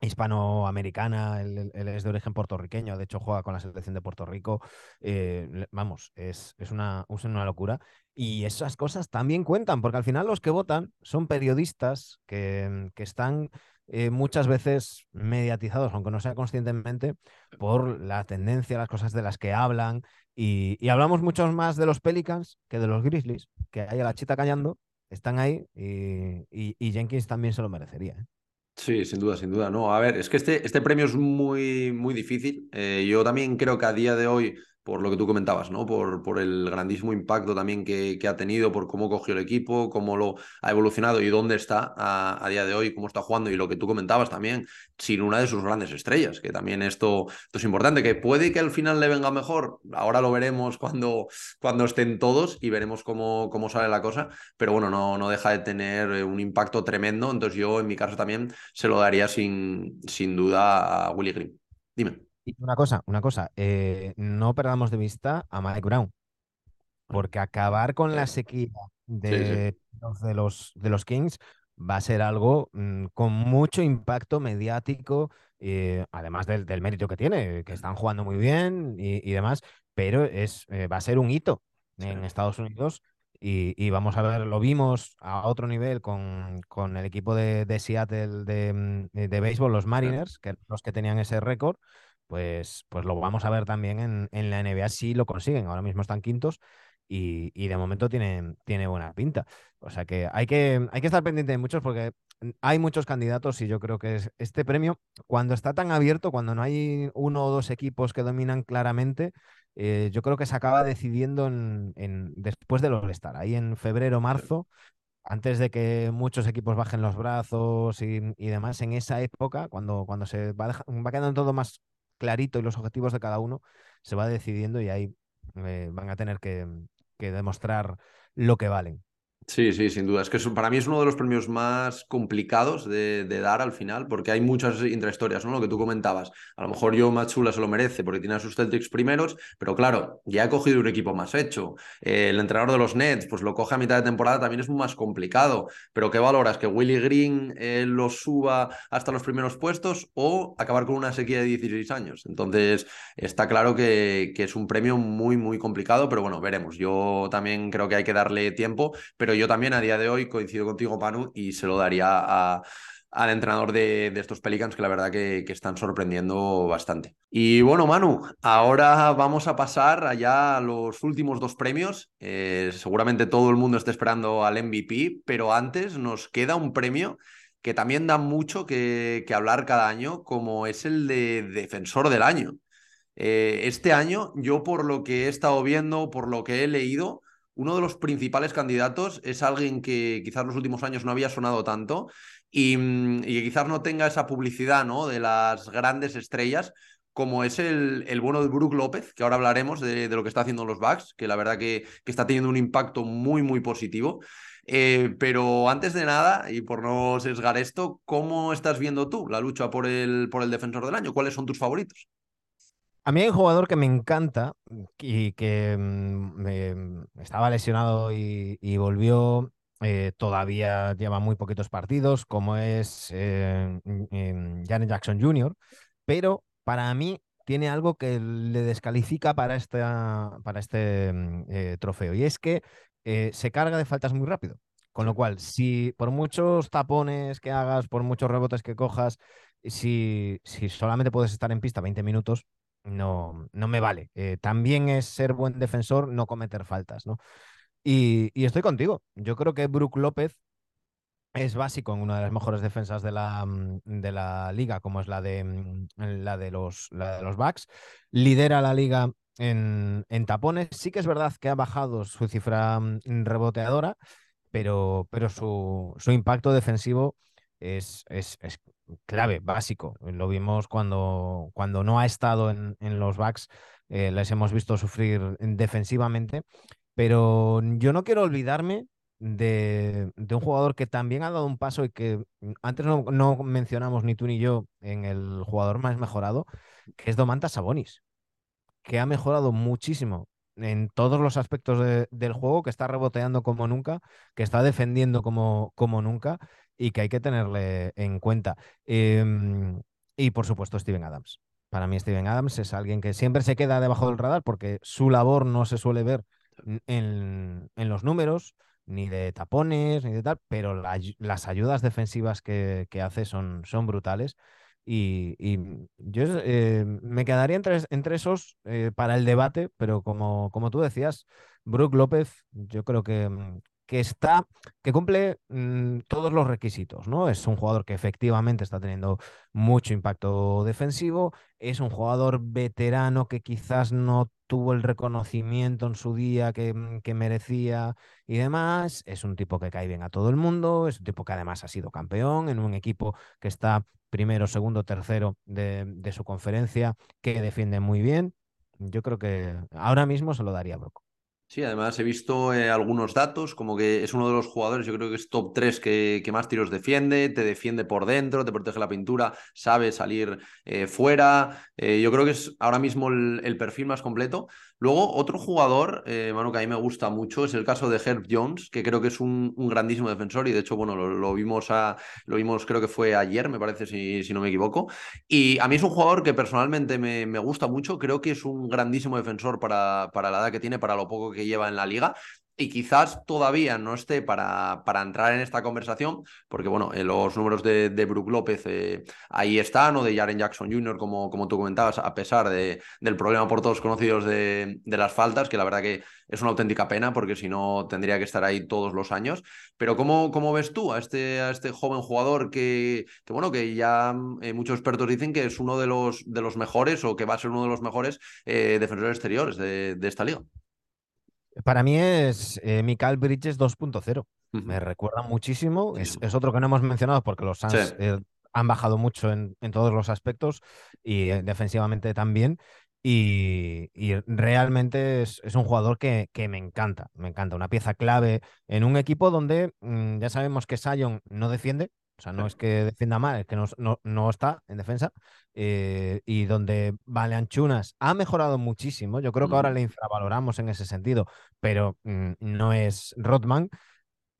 hispanoamericana, él, es de origen puertorriqueño, de hecho juega con la selección de Puerto Rico. Eh, vamos, es, es, una, una locura. Y esas cosas también cuentan, porque al final los que votan son periodistas que, que están eh, muchas veces mediatizados, aunque no sea conscientemente, por la tendencia, las cosas de las que hablan. Y, hablamos mucho más de los Pelicans que de los Grizzlies, que hay a la chita callando, están ahí y, y Jenkins también se lo merecería. ¿eh? Sí, sin duda, sin duda. No, a ver, es que este, este premio es muy, muy difícil. Eh, yo también creo que a día de hoy por lo que tú comentabas, ¿no? Por, por el grandísimo impacto también que, que, ha tenido, por cómo cogió el equipo, cómo lo ha evolucionado y dónde está a, día de hoy, cómo está jugando y lo que tú comentabas también, sin una de sus grandes estrellas, que también esto, esto es importante, que puede que al final le venga mejor, ahora lo veremos cuando, cuando estén todos y veremos cómo, cómo sale la cosa, pero bueno, no, no deja de tener eh, un impacto tremendo, entonces yo en mi caso también se lo daría sin, sin duda a Willy Green. Dime una cosa, una cosa, eh, no perdamos de vista a Mike Brown, porque acabar con la sequía de, de, los, de los Kings va a ser algo mm, con mucho impacto mediático, eh, además del, mérito que tiene, que están jugando muy bien y, demás, pero es, eh, va a ser un hito en Estados Unidos. Y, vamos a ver, lo vimos a otro nivel con, con el equipo de, de Seattle de, mm, de, béisbol, los Mariners, que los que tenían ese récord, pues, pues lo vamos a ver también en, en la NBA si lo consiguen. Ahora mismo están quintos y, y, de momento tiene, tiene buena pinta. O sea que hay, que hay que estar pendiente de muchos porque hay muchos candidatos y yo creo que es, este premio, cuando está tan abierto, cuando no hay uno o dos equipos que dominan claramente, eh, yo creo que se acaba decidiendo en, en después del All-Star, ahí en febrero, marzo, antes de que muchos equipos bajen los brazos y, y demás, en esa época, cuando, cuando se va, va quedando todo más clarito y los objetivos de cada uno, se va decidiendo y ahí eh, van a tener que, que demostrar lo que valen. Sí, sí, sin duda. Es que para mí es uno de los premios más complicados de, dar al final, porque hay muchas intrahistorias, ¿no? Lo que tú comentabas. A lo mejor yo Machula se lo merece porque tiene a sus Celtics primeros, pero claro, ya ha cogido un equipo más hecho. Eh, el entrenador de los Nets, pues lo coge a mitad de temporada, también es más complicado. Pero ¿qué valoras? ¿Que Willy Green eh, lo suba hasta los primeros puestos o acabar con una sequía de 16 años? Entonces, está claro que, que es un premio muy, muy complicado, pero bueno, veremos. Yo también creo que hay que darle tiempo, pero yo también a día de hoy coincido contigo, Panu, y se lo daría al entrenador de, estos Pelicans, que la verdad que, están sorprendiendo bastante. Y bueno, Manu, ahora vamos a pasar allá a los últimos dos premios. Eh, seguramente todo el mundo está esperando al MVP, pero antes nos queda un premio que también da mucho que, hablar cada año, como es el de Defensor del Año. Eh, este año, yo por lo que he estado viendo, por lo que he leído, uno de los principales candidatos es alguien que quizás en los últimos años no había sonado tanto y, mm, que quizás no tenga esa publicidad ¿no? de las grandes estrellas, como es el, el bueno de Brook López, que ahora hablaremos de, lo que está haciendo los Bucks, que la verdad que, que está teniendo un impacto muy, muy positivo. Eh, pero antes de nada, y por no sesgar esto, ¿cómo estás viendo tú la lucha por el, por el defensor del año? ¿Cuáles son tus favoritos? A mí hay un jugador que me encanta y que mm, estaba lesionado y, volvió. Eh, todavía lleva muy poquitos partidos, como es eh, Janet Jackson Jr., pero para mí tiene algo que le descalifica para, esta, para este mm, eh, trofeo, y es que se carga de faltas muy rápido. Con lo cual, si por muchos tapones que hagas, por muchos rebotes que cojas, si, si solamente puedes estar en pista 20 minutos, no, no me vale. Eh, también es ser buen defensor, no cometer faltas, ¿no? Y, estoy contigo. Yo creo que Brook López es básico en una de las mejores defensas de la, mm, de la liga, como es la de, mm, la de, los, la los Bucks. Lidera la liga en, en, tapones. Sí que es verdad que ha bajado su cifra mm, reboteadora, pero, pero su, su impacto defensivo es, es, clave, básico. Lo vimos cuando, cuando no ha estado en, los backs, eh, les hemos visto sufrir defensivamente, pero yo no quiero olvidarme de, un jugador que también ha dado un paso y que antes no, mencionamos ni tú ni yo en el jugador más mejorado, que es Domantas Sabonis, que ha mejorado muchísimo en todos los aspectos del juego, que está reboteando como nunca, que está defendiendo como, como nunca y que hay que tenerle en cuenta. Em, y por supuesto, Steven Adams. Para mí, Steven Adams es alguien que siempre se queda debajo del radar porque su labor no se suele ver en, los números, ni de tapones, ni de tal, pero las ayudas defensivas que, hace son, son brutales. Y, yo eh, me quedaría entre, entre esos eh, para el debate, pero como, como tú decías, Brook López, yo creo que, mm, que está, que cumple mm, todos los requisitos, ¿no? Es un jugador que efectivamente está teniendo mucho impacto defensivo, es un jugador veterano que quizás no tuvo el reconocimiento en su día que, mm, merecía y demás, es un tipo que cae bien a todo el mundo, es un tipo que además ha sido campeón en un equipo que está primero, segundo, tercero de, su conferencia, que defiende muy bien. Yo creo que ahora mismo se lo daría Broco. Sí, además he visto eh, algunos datos, como que es uno de los jugadores, yo creo que es top 3 que, más tiros defiende, te defiende por dentro, te protege la pintura, sabe salir eh, fuera. Eh, yo creo que es ahora mismo el, perfil más completo. Luego, otro jugador, mano, que a mí me gusta mucho, es el caso de Herb Jones, que creo que es un, grandísimo defensor y de hecho, bueno, lo, vimos a, lo vimos creo que fue ayer, me parece, si, no me equivoco. Y a mí es un jugador que personalmente me, me gusta mucho, creo que es un grandísimo defensor para, para la edad que tiene, para lo poco que lleva en la liga y quizás todavía no esté para, para entrar en esta conversación, porque bueno, eh, los números de, de Brook López eh, ahí están, o de Jaren Jackson Jr., como, como tú comentabas, a pesar de, del problema por todos conocidos de, de, las faltas, que la verdad que es una auténtica pena, porque si no tendría que estar ahí todos los años. Pero ¿cómo, cómo ves tú a este, a este joven jugador que, que bueno, que ya eh, muchos expertos dicen que es uno de los, de los mejores o que va a ser uno de los mejores defensores exteriores de, de esta liga? Para mí es eh, Mikael Bridges 2.0. Me recuerda muchísimo. Es, otro que no hemos mencionado porque los Suns eh, han bajado mucho en, todos los aspectos y eh, defensivamente también. Y, realmente es, un jugador que, me encanta, me encanta. Una pieza clave en un equipo donde mm, ya sabemos que Sion no defiende, o sea, no es que defienda mal, es que no, no, está en defensa. Eh, y donde Valeanchunas ha mejorado muchísimo. Yo creo que ahora le infravaloramos en ese sentido, pero mm, no es Rodman.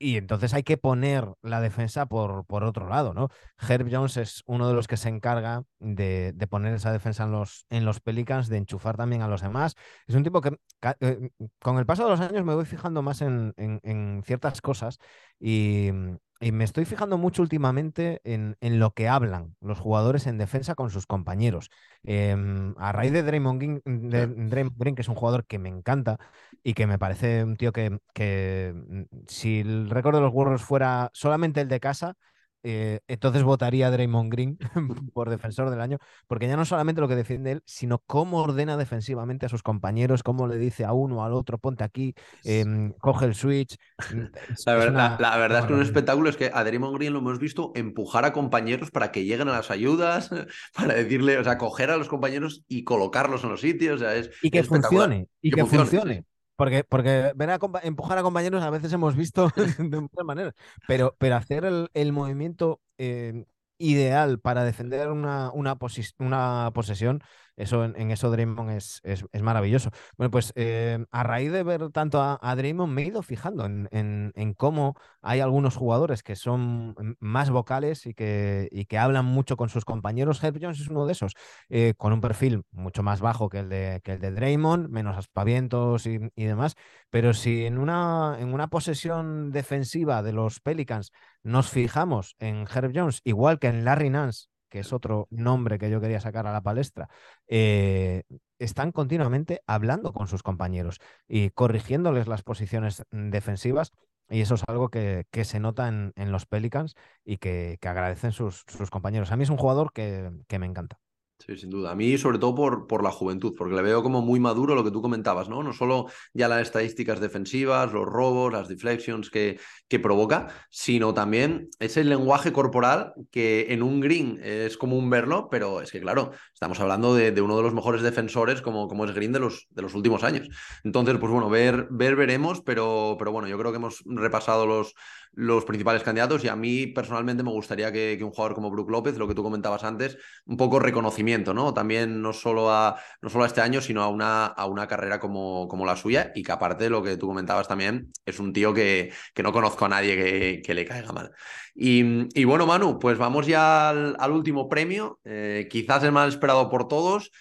Y entonces hay que poner la defensa por, por, otro lado, ¿no? Herb Jones es uno de los que se encarga de, poner esa defensa en los, en los Pelicans, de enchufar también a los demás. Es un tipo que eh, con el paso de los años me voy fijando más en, en ciertas cosas y, y me estoy fijando mucho últimamente en, lo que hablan los jugadores en defensa con sus compañeros. Em, a raíz de Draymond, Green, que es un jugador que me encanta y que me parece un tío que, que mm, si el récord de los Warriors fuera solamente el de casa, eh, entonces votaría a Draymond Green por defensor del año, porque ya no solamente lo que defiende él, sino cómo ordena defensivamente a sus compañeros, cómo le dice a uno, al otro, ponte aquí, em, coge el switch. Mm, la, verdad, es que un espectáculo es que a Draymond Green lo hemos visto empujar a compañeros para que lleguen a las ayudas, para decirle, o sea, coger a los compañeros y colocarlos en los sitios. es, y que funcione, y que, funcione. Porque, porque a empujar a compañeros a veces hemos visto de muchas maneras, pero, pero hacer el, el movimiento eh, ideal para defender una, una, una posesión eso, en, eso Draymond es, es, maravilloso. Bueno, pues eh, a raíz de ver tanto a, Draymond me he ido fijando en, en, cómo hay algunos jugadores que son más vocales y que, y que hablan mucho con sus compañeros. Herb Jones es uno de esos, eh, con un perfil mucho más bajo que el de, que el de Draymond, menos aspavientos y, y demás. Pero si en una, en una posesión defensiva de los Pelicans nos fijamos en Herb Jones, igual que en Larry Nance, que es otro nombre que yo quería sacar a la palestra, eh, están continuamente hablando con sus compañeros y corrigiéndoles las posiciones defensivas. Y eso es algo que, se nota en, los Pelicans y que, agradecen sus, sus, compañeros. A mí es un jugador que me encanta. Sí, sin duda. A mí, sobre todo por, por, la juventud, porque le veo como muy maduro lo que tú comentabas, ¿no? No solo ya las estadísticas defensivas, los robos, las deflections que, que provoca, sino también ese lenguaje corporal que en un green es común verlo, pero es que, claro, estamos hablando de, uno de los mejores defensores como, como es Green de los, de los últimos años. Entonces, pues bueno, ver, ver veremos, pero, pero bueno, yo creo que hemos repasado los, los principales candidatos y a mí personalmente me gustaría que, un jugador como Brook López, lo que tú comentabas antes, un poco reconocimiento, ¿no? También no solo a, no solo este año, sino a una, a una carrera como, como la suya y que aparte lo que tú comentabas también, es un tío que, que no conozco a nadie que, que le caiga mal. Y, bueno, Manu, pues vamos ya al, último premio, eh, quizás el más esperado por todos.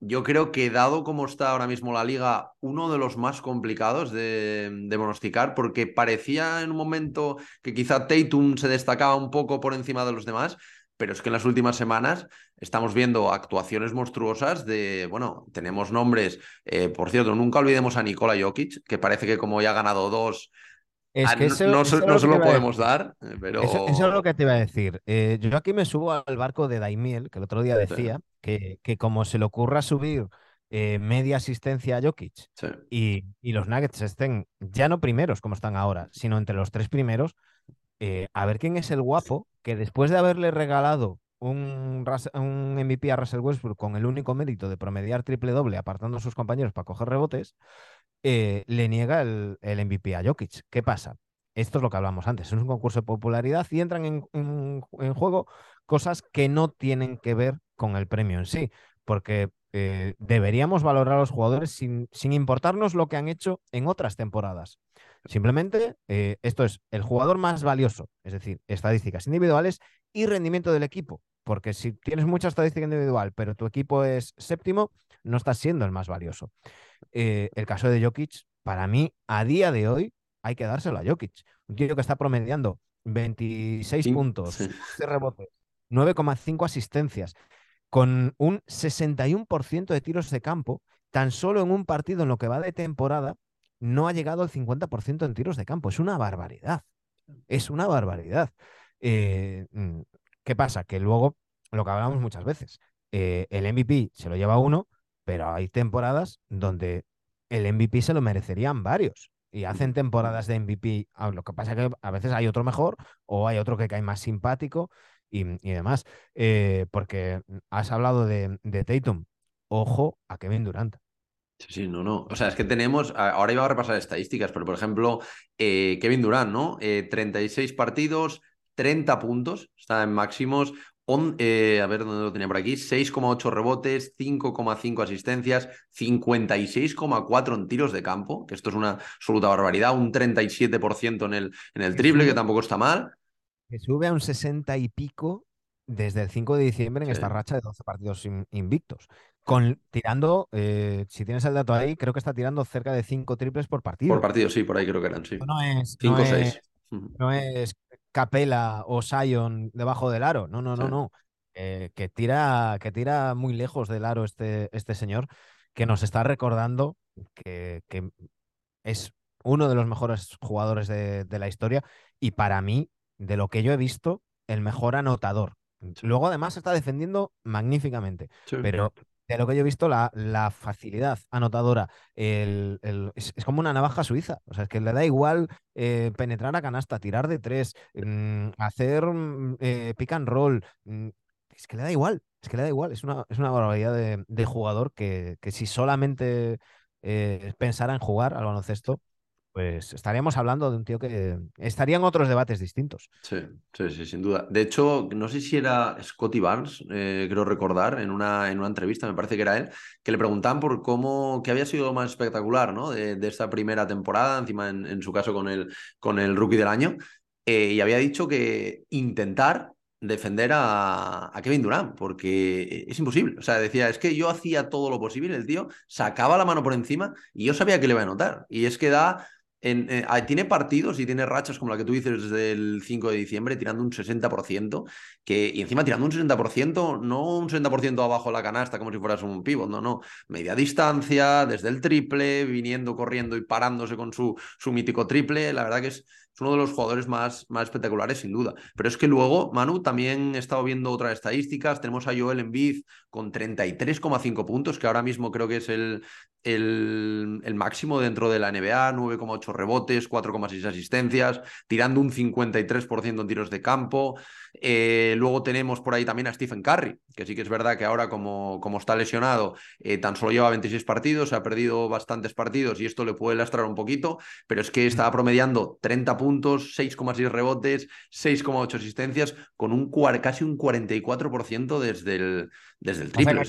Yo creo que dado como está ahora mismo la liga, uno de los más complicados de, de pronosticar, porque parecía en un momento que quizá Tatum se destacaba un poco por encima de los demás, pero es que en las últimas semanas estamos viendo actuaciones monstruosas de, bueno, tenemos nombres, eh, por cierto, nunca olvidemos a Nikola Jokic, que parece que como ya ha ganado dos, es ah, que eso, no, se lo podemos dar, pero... Eso, es lo que te iba a decir. Eh, yo aquí me subo al barco de Daimiel, que el otro día decía que, que, como se le ocurra subir eh, media asistencia a Jokic y, y, los Nuggets estén ya no primeros como están ahora, sino entre los tres primeros, eh, a ver quién es el guapo que después de haberle regalado un, un MVP a Russell Westbrook con el único mérito de promediar triple doble apartando a sus compañeros para coger rebotes, eh, le niega el, MVP a Jokic. ¿Qué pasa? Esto es lo que hablamos antes, es un concurso de popularidad y entran en, juego cosas que no tienen que ver con el premio en sí, porque eh, deberíamos valorar a los jugadores sin, sin, importarnos lo que han hecho en otras temporadas. Simplemente eh, esto es el jugador más valioso, es decir, estadísticas individuales y rendimiento del equipo, porque si tienes mucha estadística individual, pero tu equipo es séptimo, no estás siendo el más valioso. Eh, el caso de Jokic, para mí, a día de hoy, hay que dárselo a Jokic. Un tío que está promediando 26 puntos, rebotes, 9,5 asistencias, con un 61% de tiros de campo, tan solo en un partido en lo que va de temporada, no ha llegado al 50% en tiros de campo. Es una barbaridad. Es una barbaridad. Eh, mm, ¿Qué pasa? Que luego, lo que hablamos muchas veces, eh, el MVP se lo lleva uno, pero hay temporadas donde el MVP se lo merecerían varios. Y hacen temporadas de MVP. Ah, lo que pasa es que a veces hay otro mejor o hay otro que cae más simpático y, demás. Eh, porque has hablado de, de Tatum. Ojo a Kevin Durant. Sí, sí, no, no. O sea, es que tenemos, ahora iba a repasar estadísticas, pero por ejemplo, eh, Kevin Durant, ¿no? 36 eh, partidos, 30 puntos, está en máximos, eh, a ver dónde lo tenía por aquí, 6,8 rebotes, 5,5 asistencias, 56,4 en tiros de campo, que esto es una absoluta barbaridad, un 37% en el, en el triple, que tampoco está mal. Que sube a un 60 y pico desde el 5 de diciembre en esta racha de 12 partidos invictos. Con, tirando, eh, si tienes el dato ahí, creo que está tirando cerca de 5 triples por partido. Por partido, sí, por ahí creo que eran, sí. No es 5 o 6. No es Capela o Sion debajo del aro. No, no, no, no. Eh, que, tira, que tira muy lejos del aro este, este señor, que nos está recordando que, es uno de los mejores jugadores de, la historia y para mí, de lo que yo he visto, el mejor anotador. Luego además está defendiendo magníficamente, pero de lo que yo he visto, la, la facilidad anotadora el, es, como una navaja suiza. O sea, es que le da igual eh, penetrar a canasta, tirar de tres, mm, hacer mm, eh, pick and roll. Mm, es que le da igual, es que le da igual. Es una, es una barbaridad de, jugador que, que, si solamente eh, pensara en jugar al baloncesto, pues estaríamos hablando de un tío que estarían otros debates distintos. Sí, sí, sí, sin duda. De hecho, no sé si era Scotty Barnes, eh, creo recordar, en una, en una entrevista, me parece que era él, que le preguntaban por cómo, qué había sido más espectacular, ¿no? De, esta primera temporada, encima en, su caso con el, con el rookie del año, eh, y había dicho que intentar defender a, a, Kevin Durant, porque es imposible. O sea, decía, es que yo hacía todo lo posible, el tío sacaba la mano por encima y yo sabía que le iba a notar. Y es que da eh, tiene partidos y tiene rachas como la que tú dices desde el 5 de diciembre, tirando un 60%, que, y encima tirando un 60%, no un 60% abajo la canasta como si fueras un pivot, no, no, media distancia, desde el triple, viniendo, corriendo y parándose con su, su mítico triple, la verdad que es, es uno de los jugadores más, más espectaculares, sin duda. Pero es que luego, Manu, también he estado viendo otras estadísticas. Tenemos a Joel Embiid con 33,5 puntos, que ahora mismo creo que es el, el, máximo dentro de la NBA, 9,8 8 rebotes, 4,6 asistencias, tirando un 53% en tiros de campo. Eh, luego tenemos por ahí también a Stephen Curry, que sí que es verdad que ahora como, como está lesionado, eh, tan solo lleva 26 partidos, ha perdido bastantes partidos y esto le puede lastrar un poquito, pero es que estaba promediando 30 puntos, 6,6 rebotes, 6,8 asistencias, con un casi un 44% desde el, desde el triple.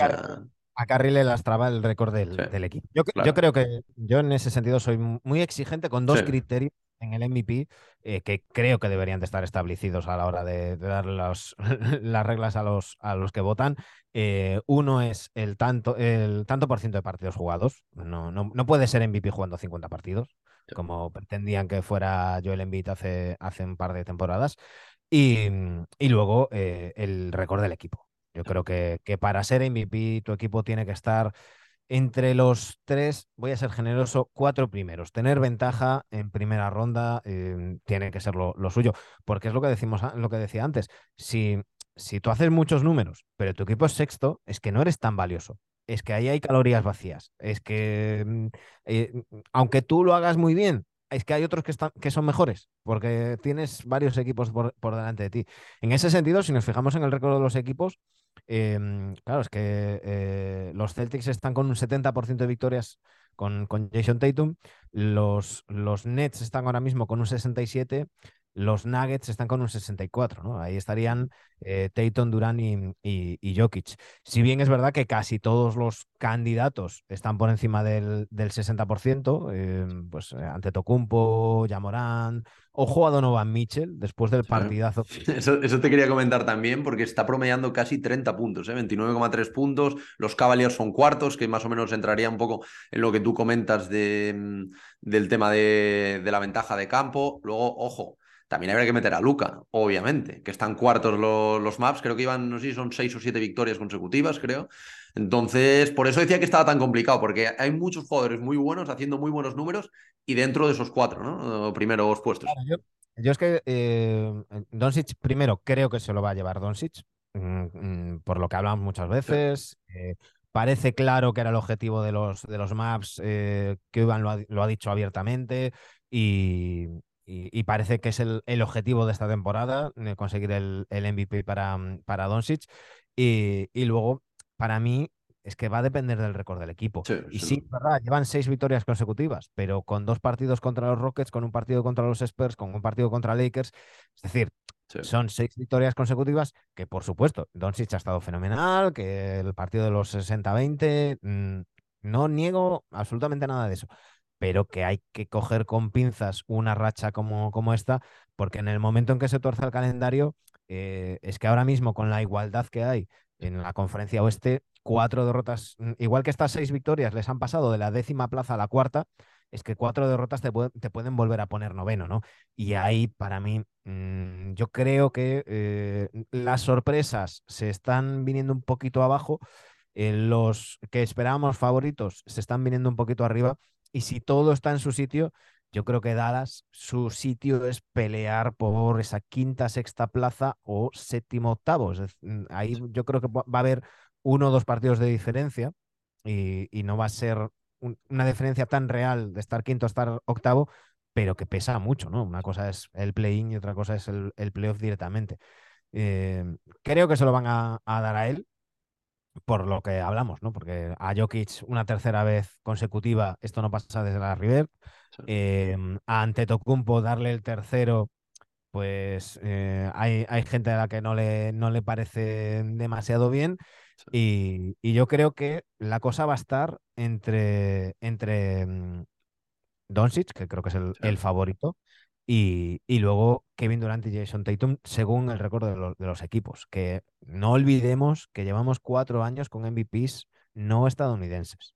A Carry le lastraba el récord del, equipo. Yo, creo que yo en ese sentido soy muy exigente con dos criterios en el MVP eh, que creo que deberían de estar establecidos a la hora de, dar las reglas a los, a los que votan. Eh, uno es el tanto, el tanto por ciento de partidos jugados. No, no, no puede ser MVP jugando 50 partidos, como pretendían que fuera Joel Embiid hace, hace un par de temporadas. Y, y luego eh, el récord del equipo. Yo creo que, que para ser MVP tu equipo tiene que estar entre los tres, voy a ser generoso, cuatro primeros. Tener ventaja en primera ronda em, tiene que ser lo, suyo, porque es lo que decimos, lo que decía antes. Si, si tú haces muchos números, pero tu equipo es sexto, es que no eres tan valioso. Es que ahí hay calorías vacías. Es que mm, eh, aunque tú lo hagas muy bien, es que hay otros que, están, que son mejores, porque tienes varios equipos por, por delante de ti. En ese sentido, si nos fijamos en el récord de los equipos, Em, claro, es que eh, los Celtics están con un 70% de victorias con, con, Jason Tatum, los, los Nets están ahora mismo con un 67%, los Nuggets están con un 64, ¿no? Ahí estarían eh, Tatum, Durán y, y, Jokic. Si bien es verdad que casi todos los candidatos están por encima del, del 60%, eh, pues eh, ante Tocumpo, Yamorán, ojo a Donovan Mitchell después del partidazo. Eso, eso, te quería comentar también, porque está promediando casi 30 puntos, 29,3 puntos. Los Cavaliers son cuartos, que más o menos entraría un poco en lo que tú comentas de, mm, del tema de, de la ventaja de campo. Luego, ojo, también habría que meter a Luca, obviamente, que están cuartos los, maps, creo que iban, no sé si son seis o siete victorias consecutivas, creo. Entonces, por eso decía que estaba tan complicado, porque hay muchos jugadores muy buenos haciendo muy buenos números y dentro de esos cuatro, ¿no? Primeros puestos. yo, es que eh, Doncic, primero, creo que se lo va a llevar Doncic, mm, mm, por lo que hablamos muchas veces. Eh, parece claro que era el objetivo de los, de los maps, eh, que Iván lo ha, lo ha, dicho abiertamente. Y, y, parece que es el, objetivo de esta temporada, conseguir el, MVP para, mm, para Doncic. Y, luego, para mí, es que va a depender del récord del equipo. y sí, verdad, llevan seis victorias consecutivas, pero con dos partidos contra los Rockets, con un partido contra los Spurs, con un partido contra Lakers. Es decir, son seis victorias consecutivas que, por supuesto, Doncic ha estado fenomenal, que el partido de los 60-20, mm, no niego absolutamente nada de eso pero que hay que coger con pinzas una racha como, como esta, porque en el momento en que se tuerza el calendario, eh, es que ahora mismo con la igualdad que hay en la conferencia oeste, cuatro derrotas, mm, igual que estas seis victorias les han pasado de la décima plaza a la cuarta, es que cuatro derrotas te, pueden volver a poner noveno, ¿no? Y ahí, para mí, mm, yo creo que eh, las sorpresas se están viniendo un poquito abajo, eh, los que esperábamos favoritos se están viniendo un poquito arriba y si todo está en su sitio, yo creo que Dallas, su sitio es pelear por esa quinta, sexta plaza o séptimo, octavo. Mm, ahí yo creo que va a haber uno o dos partidos de diferencia y, no va a ser una diferencia tan real de estar quinto a estar octavo, pero que pesa mucho, ¿no? Una cosa es el play-in y otra cosa es el, el playoff directamente. Eh, creo que se lo van a dar a él por lo que hablamos, ¿no? Porque a Jokic una tercera vez consecutiva, esto no pasa desde la River. Em, a Antetokounmpo darle el tercero, pues eh, hay, hay, gente a la que no le, no le parece demasiado bien. Y, yo creo que la cosa va a estar entre, entre mm, Doncic, que creo que es el, el favorito, y, luego Kevin Durant y Jason Tatum, según el récord de, los equipos. Que no olvidemos que llevamos cuatro años con MVPs no estadounidenses.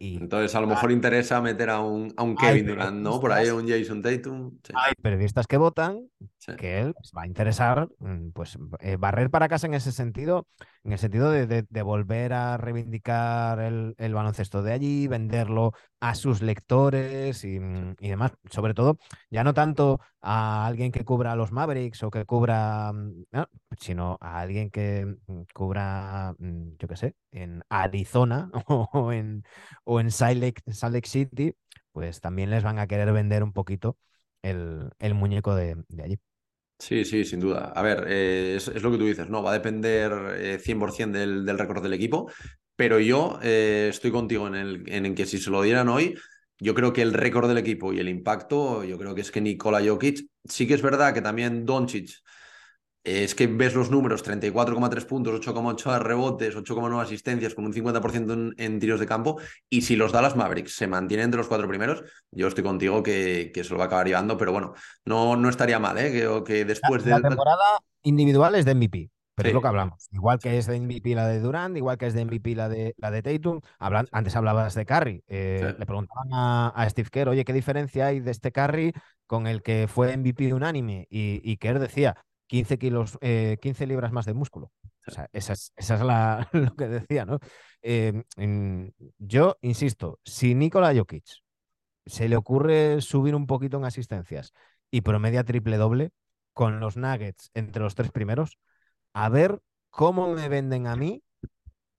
Entonces, a lo mejor interesa meter a un, a un Kevin Durant, ¿no? Por ahí a un Jason Tatum. Hay periodistas que votan que él va a interesar, mm, pues, eh, barrer para casa en ese sentido, en el sentido de, volver a reivindicar el, baloncesto de allí, venderlo a sus lectores y, mm, y, demás. Sobre todo, ya no tanto a alguien que cubra los Mavericks o que cubra, mm, sino a alguien que cubra, yo qué sé, en Arizona o en, o en Salt Lake, City pues también les van a querer vender un poquito el, muñeco de, allí. Sí, sí, sin duda. A ver, eh, es, lo que tú dices, ¿no? Va a depender 100% eh, del, del récord del equipo, pero yo eh, estoy contigo en, el, en que si se lo dieran hoy, yo creo que el récord del equipo y el impacto, yo creo que es que Nikola Jokic, sí que es verdad que también Doncic, es que ves los números, 34,3 puntos, 8,8 rebotes, 8,9 asistencias, con un 50% en, tiros de campo, y si los Dallas Mavericks se mantienen entre los cuatro primeros, yo estoy contigo que, que se lo va a acabar llevando, pero bueno, no, no estaría mal, ¿eh? que, que después de... La temporada individual es de MVP. Pero es lo que hablamos. Igual que es de MVP la de Durant, igual que es de MVP la de, la de Tatum. antes hablabas de Curry. Eh, le preguntaban a, Steve Kerr, oye, ¿qué diferencia hay de este Curry con el que fue MVP de unánime? Y, y Kerr decía, 15 kilos, 15 eh, libras más de músculo. O sea, esa es, esa es la, lo que decía, ¿no? Em, yo insisto, si Nikola Jokic se le ocurre subir un poquito en asistencias y promedia triple doble con los Nuggets entre los tres primeros, a ver cómo me venden a mí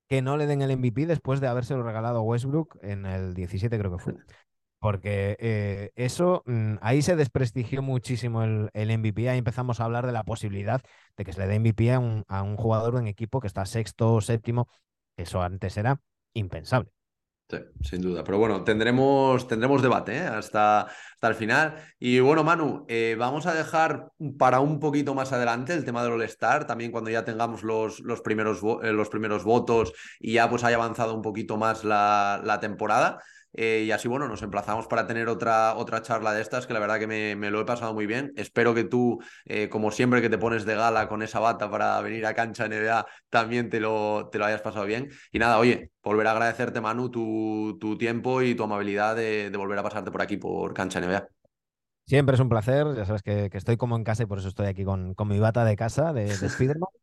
que no le den el MVP después de habérselo regalado a Westbrook en el 17, creo que fue. Porque eh, eso, mm, ahí se desprestigió muchísimo el, MVP. Ahí empezamos a hablar de la posibilidad de que se le dé MVP a un, a un jugador en equipo que está sexto o séptimo. Eso antes era impensable. Sí, sin duda. Pero bueno, tendremos, tendremos debate ¿eh? hasta, hasta el final. Y bueno, Manu, eh, vamos a dejar para un poquito más adelante el tema del All-Star, también cuando ya tengamos los, los, primeros, eh, los primeros votos y ya pues haya avanzado un poquito más la, la temporada. Eh, y así, bueno, nos emplazamos para tener otra, otra charla de estas, que la verdad que me, lo he pasado muy bien. Espero que tú, eh, como siempre que te pones de gala con esa bata para venir a cancha NBA, también te lo, te lo hayas pasado bien. Y nada, oye, volver a agradecerte, Manu, tu, tu tiempo y tu amabilidad de, volver a pasarte por aquí, por cancha NBA. Siempre es un placer, ya sabes que, estoy como en casa y por eso estoy aquí con, con mi bata de casa de, de Spiderman.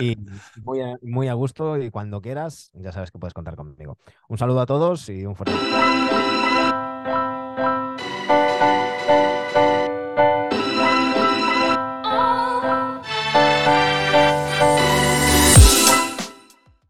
Y muy a, muy a gusto y cuando quieras, ya sabes que puedes contar conmigo. Un saludo a todos y un fuerte.